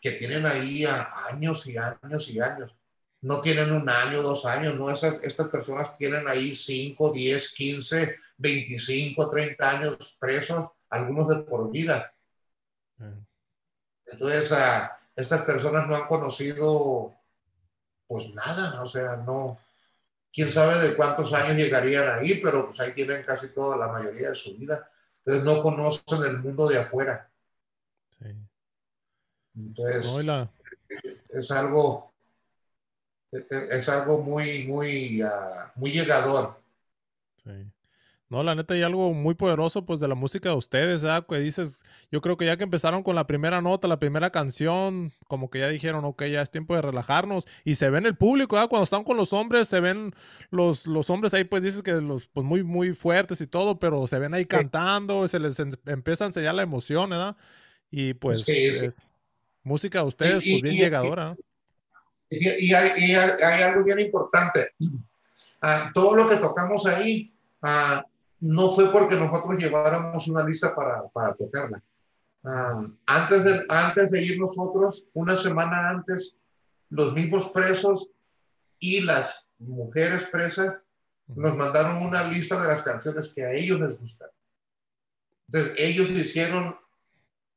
que tienen ahí años y años y años. No tienen un año, dos años, no, estas personas tienen ahí 5, 10, 15, 25, 30 años presos, algunos de por vida. Entonces, uh, estas personas no han conocido pues nada, o sea, no, quién sabe de cuántos años llegarían ahí, pero pues ahí tienen casi toda la mayoría de su vida. Entonces no conocen el mundo de afuera. Sí. Entonces, es algo, es algo muy, muy, ah, muy llegador. Sí. No, la neta hay algo muy poderoso pues de la música de ustedes, ¿verdad? Que dices, yo creo que ya que empezaron con la primera nota, la primera canción, como que ya dijeron, ok, ya es tiempo de relajarnos y se ven el público, ¿verdad? Cuando están con los hombres, se ven los, los hombres ahí, pues dices que los, pues muy, muy fuertes y todo, pero se ven ahí cantando, se les empieza a enseñar la emoción, ¿verdad? Y pues es música de ustedes, pues bien llegadora. Y, hay, algo bien importante. Ah, todo lo que tocamos ahí ah, no fue porque nosotros lleváramos una lista para, para tocarla. Ah, antes, de, antes de ir nosotros, una semana antes, los mismos presos y las mujeres presas nos mandaron una lista de las canciones que a ellos les gustan. Entonces, ellos hicieron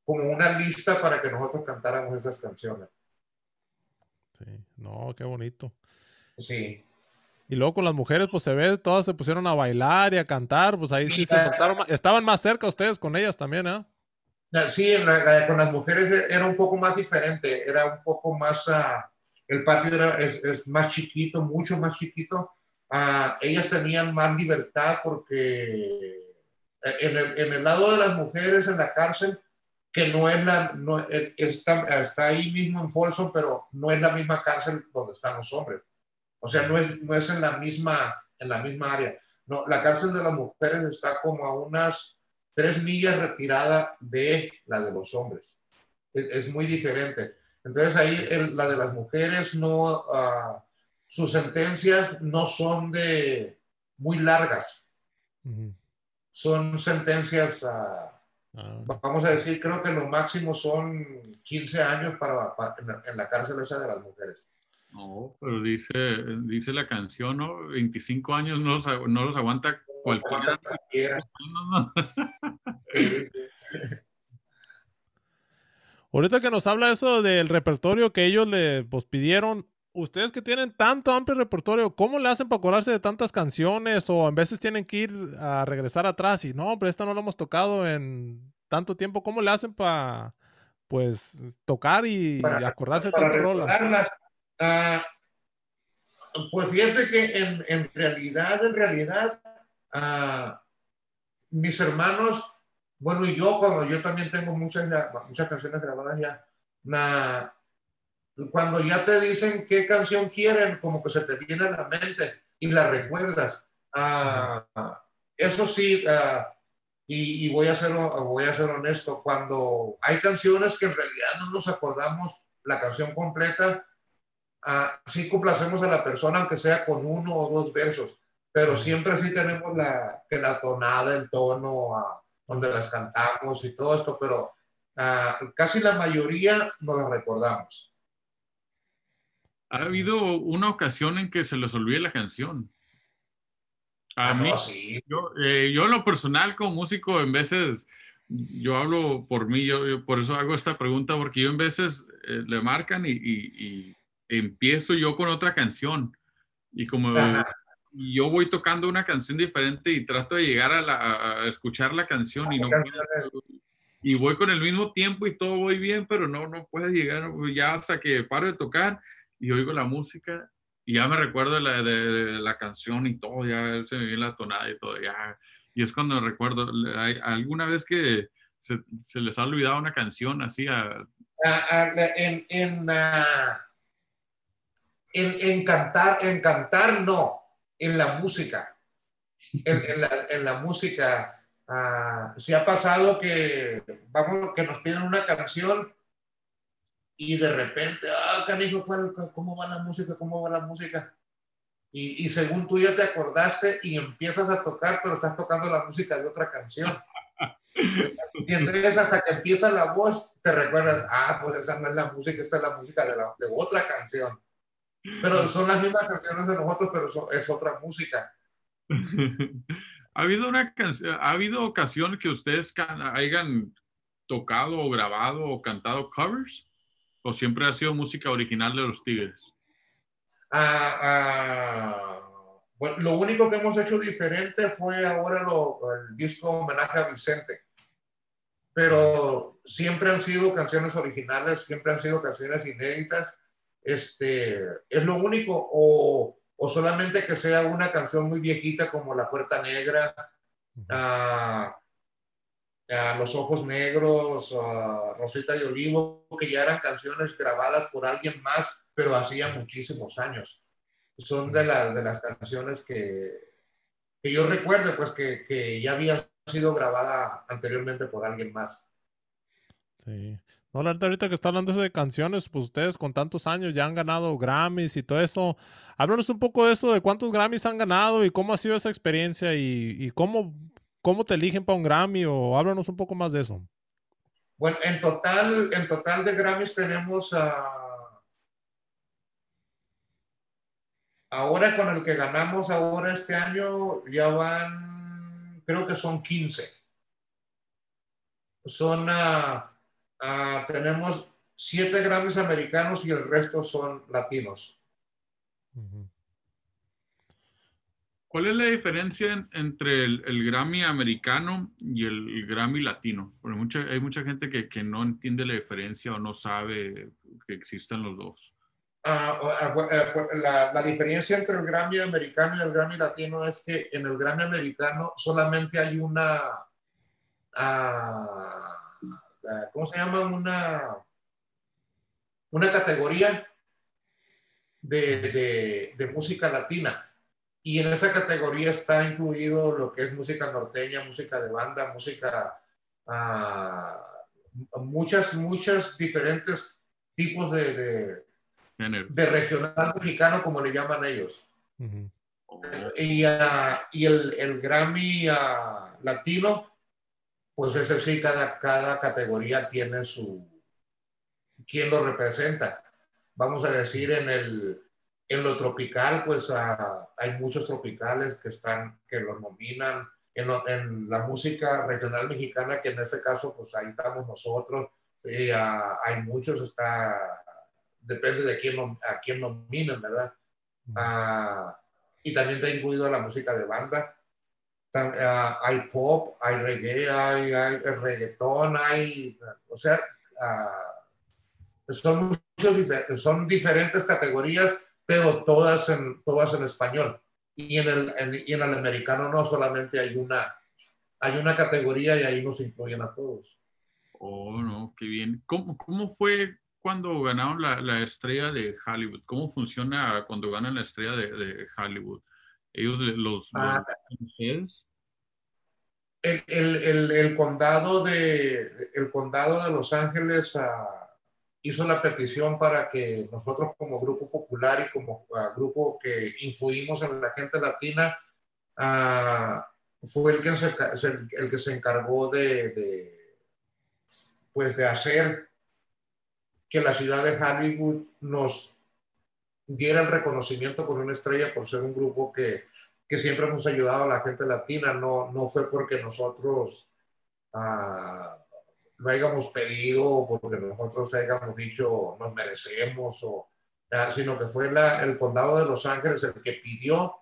como una lista para que nosotros cantáramos esas canciones. Sí, no, qué bonito. Sí. Y luego con las mujeres, pues se ve, todas se pusieron a bailar y a cantar, pues ahí sí, se portaron, estaban más cerca ustedes con ellas también, ¿eh? Sí, con las mujeres era un poco más diferente, era un poco más, uh, el patio era, es, más chiquito, mucho más chiquito. Uh, ellas tenían más libertad porque eh, en el, en el lado de las mujeres en la cárcel, que no es la, no, eh, está, está, ahí mismo en Folsom, pero no es la misma cárcel donde están los hombres. O sea, no es, no es en, la misma, en la misma área. No, la cárcel de las mujeres está como a unas tres millas retirada de la de los hombres. Es, es muy diferente. Entonces ahí la de las mujeres no, uh, sus sentencias no son de muy largas. Son sentencias uh, Ah. Vamos a decir, creo que lo máximo son 15 años para, en, la, cárcel esa de las mujeres. No, pero dice, dice la canción, ¿no? 25 años no los, no los aguanta cualquiera. cualquiera. Ahorita que nos habla eso del repertorio que ellos le pues, pidieron, ustedes que tienen tanto amplio repertorio, ¿cómo le hacen para acordarse de tantas canciones? O a veces tienen que ir a regresar atrás y no, pero esta no lo hemos tocado en tanto tiempo. ¿Cómo le hacen para, pues, tocar y, acordarse de tantas rolas? Ah, pues fíjate que en, en realidad, en realidad, uh, mis hermanos bueno, y yo, cuando yo también tengo muchas, muchas canciones grabadas ya, cuando ya te dicen qué canción quieren, como que se te viene a la mente y la recuerdas. Ah, eso sí, ah, y, voy, a ser, voy a ser honesto, cuando hay canciones que en realidad no nos acordamos la canción completa, ah, sí complacemos a la persona, aunque sea con uno o dos versos, pero siempre sí tenemos la, que la tonada, el tono, donde las cantamos y todo esto, pero casi la mayoría no las recordamos. Ha habido una ocasión en que se les olvide la canción. A ah, mí, yo, eh, yo en lo personal como músico, en veces, yo hablo por mí, yo, por eso hago esta pregunta, porque yo en veces eh, le marcan y, y, empiezo yo con otra canción. Y como yo voy tocando una canción diferente y trato de llegar a, la, a escuchar la canción y no y voy con el mismo tiempo y todo voy bien, pero no, no puede llegar ya hasta que paro de tocar y oigo la música y ya me recuerdo de la, de, la canción y todo, ya se me viene la tonada y todo, ya. Y es cuando recuerdo, ¿hay alguna vez que se, se les ha olvidado una canción así a... en, en, en, en, cantar, en cantar no, en la música. En, en, la, en la, música, uh, si ha pasado que, vamos, que nos piden una canción y de repente, ah, canijo, ¿cómo va la música? ¿Cómo va la música? Y, y, según tú ya te acordaste y empiezas a tocar, pero estás tocando la música de otra canción. Y entonces hasta que empieza la voz, te recuerdas, ah, pues esa no es la música, esta es la música de, la, de otra canción. Pero son las mismas canciones de nosotros, pero es otra música. ¿Ha habido, una ¿Ha habido ocasión que ustedes hayan tocado o grabado o cantado covers? ¿O siempre ha sido música original de los Tigres? Ah, ah, bueno, lo único que hemos hecho diferente fue ahora lo, el disco homenaje a Vicente. Pero siempre han sido canciones originales, siempre han sido canciones inéditas. Este, es lo único, o, o solamente que sea una canción muy viejita como La Puerta Negra, los Ojos Negros, Rosita de Olivo, que ya eran canciones grabadas por alguien más, pero hacía muchísimos años. Son de, de las canciones que, que yo recuerdo, pues que, que, ya había sido grabada anteriormente por alguien más. Sí. No, ahorita que está hablando de canciones, pues ustedes con tantos años ya han ganado Grammys y todo eso. Háblanos un poco de eso, de cuántos Grammys han ganado y cómo ha sido esa experiencia y, y cómo ¿Cómo te eligen para un Grammy o háblanos un poco más de eso? Bueno, en total, en total de Grammys tenemos a... Ahora con el que ganamos ahora este año ya van, creo que son 15. Son, a, tenemos siete Grammys americanos y el resto son latinos. ¿Cuál es la diferencia entre el, Grammy americano y el, Grammy latino? Porque mucha, hay mucha gente que, que, no entiende la diferencia o no sabe que existen los dos. Pues, la, la, diferencia entre el Grammy americano y el Grammy latino es que en el Grammy americano solamente hay una, uh, ¿cómo se llama? Una, una categoría de, de, de música latina y en esa categoría está incluido lo que es música norteña, música de banda, música, uh, muchas, muchas diferentes tipos de, de, de, regional mexicano, como le llaman ellos. Y, uh, y el, el, Grammy uh, latino, pues ese sí, cada, cada categoría tiene su, quién lo representa. Vamos a decir, en el, en lo tropical, pues ah, hay muchos tropicales que están, que lo nominan. En, en, la música regional mexicana, que en este caso, pues ahí estamos nosotros. Ah, hay muchos, está, depende de quién, a quién nominan, ¿verdad? Ah, y también está incluido la música de banda. Hay pop, hay reggae, hay, hay reggaetón, hay, o sea, son, muchos, son diferentes categorías pero todas en, todas en español. Y en el, y en el americano no solamente hay una, hay una categoría y ahí nos incluyen a todos. Oh, no, qué bien. ¿Cómo, cómo fue cuando ganaron la, la, estrella de Hollywood? ¿Cómo funciona cuando ganan la estrella de, de Hollywood? ¿Ellos los, ah, los el, el, el, el, condado de, el condado de Los Ángeles uh, hizo la petición para que nosotros como grupo popular y como uh, grupo que influimos en la gente latina, uh, fue el que se, el que se encargó de, de, pues de hacer que la ciudad de Hollywood nos diera el reconocimiento con una estrella por ser un grupo que, que siempre hemos ayudado a la gente latina, no, no fue porque nosotros lo hayamos pedido, porque nosotros hayamos dicho nos merecemos, o, sino que fue el condado de Los Ángeles el que pidió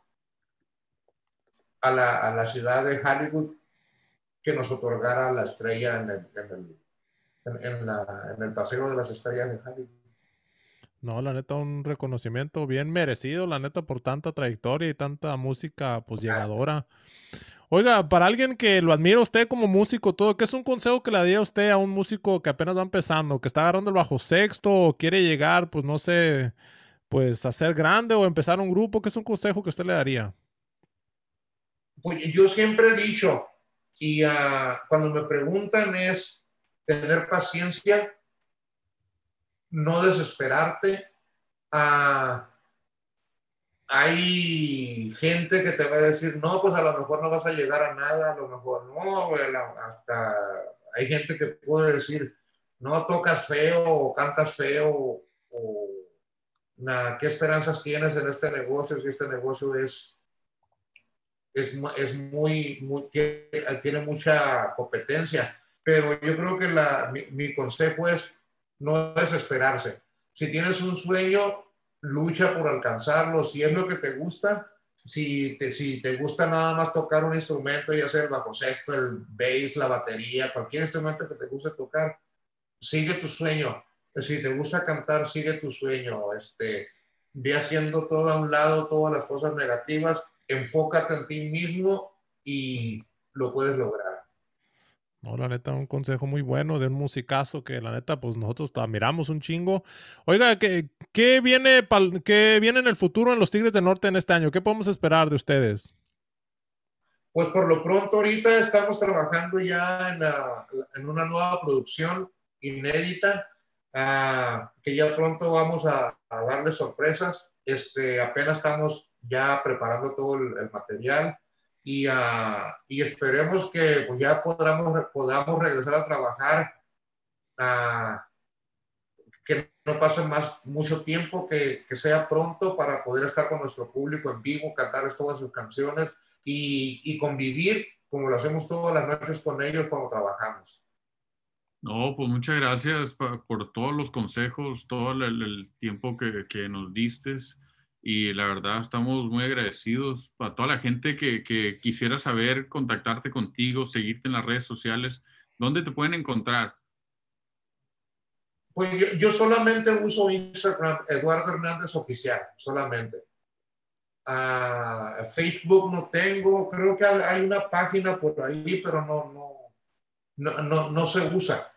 a la, a la, ciudad de Hollywood que nos otorgara la estrella en el, en el, en, en el paseo de las estrellas de Hollywood. No, la neta, un reconocimiento bien merecido, la neta, por tanta trayectoria y tanta música, pues, llegadora. Oiga, para alguien que lo admira usted como músico, todo, ¿qué es un consejo que le daría a usted a un músico que apenas va empezando, que está agarrando el bajo sexto o quiere llegar, pues no sé, pues a ser grande o empezar un grupo? ¿Qué es un consejo que usted le daría? Pues yo siempre he dicho, y uh, cuando me preguntan es tener paciencia, no desesperarte. Uh, hay gente que te va a decir, no, pues a lo mejor no vas a llegar a nada, a lo mejor no, hasta hay gente que puede decir, no tocas feo o cantas feo o ¿qué esperanzas tienes en este negocio? Si este negocio es, es, es muy, muy tiene, mucha competencia, pero yo creo que la, mi, mi consejo es no desesperarse. Si tienes un sueño, lucha por alcanzarlo, si es lo que te gusta, si te, si te gusta nada más tocar un instrumento, ya sea el bajo sexto, el bass, la batería, cualquier instrumento que te guste tocar, sigue tu sueño. Si te gusta cantar, sigue tu sueño. Este, ve haciendo todo a un lado, todas las cosas negativas, enfócate en ti mismo y lo puedes lograr. No, la neta, un consejo muy bueno de un musicazo que la neta, pues nosotros admiramos un chingo. Oiga, ¿qué, qué viene, viene en el futuro en los Tigres del Norte en este año? ¿Qué podemos esperar de ustedes? Pues por lo pronto ahorita estamos trabajando ya en, una nueva producción inédita, uh, que ya pronto vamos a, darle sorpresas. Este, apenas estamos ya preparando todo el material y, uh, y esperemos que pues, ya podamos, podamos regresar a trabajar, uh, que no pase más mucho tiempo, que, que, sea pronto para poder estar con nuestro público en vivo, cantar todas sus canciones y, y convivir como lo hacemos todas las noches con ellos cuando trabajamos. No, pues muchas gracias por, todos los consejos, todo el, el tiempo que, que nos diste y la verdad estamos muy agradecidos a toda la gente que, que, quisiera saber, contactarte contigo, seguirte en las redes sociales. ¿Dónde te pueden encontrar? Pues yo, yo solamente uso Instagram, Eduardo Hernández Oficial, solamente. Uh, Facebook no tengo, creo que hay una página por ahí, pero no, no, no, no, no se usa.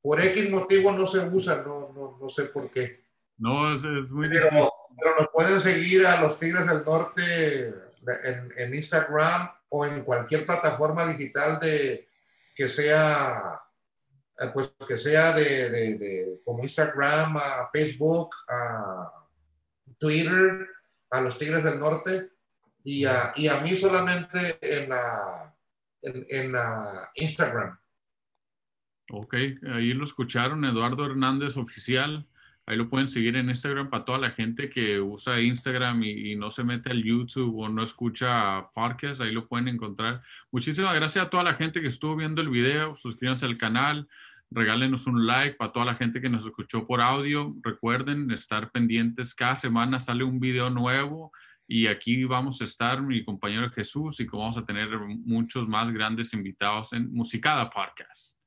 Por X motivo no se usa, no, no, no sé por qué. No, es, es muy pero, difícil. Pero nos pueden seguir a los Tigres del Norte en, en, Instagram o en cualquier plataforma digital de que sea pues que sea de, de, de como Instagram, a Facebook, a Twitter, a los Tigres del Norte y a, y a mí solamente en la, en, en la Instagram. Ok, ahí lo escucharon, Eduardo Hernández Oficial. Ahí lo pueden seguir en Instagram para toda la gente que usa Instagram y, no se mete al YouTube o no escucha podcast. Ahí lo pueden encontrar. Muchísimas gracias a toda la gente que estuvo viendo el video. Suscríbanse al canal. Regálenos un like para toda la gente que nos escuchó por audio. Recuerden estar pendientes. Cada semana sale un video nuevo y aquí vamos a estar mi compañero Jesús y vamos a tener muchos más grandes invitados en Musicada Podcast.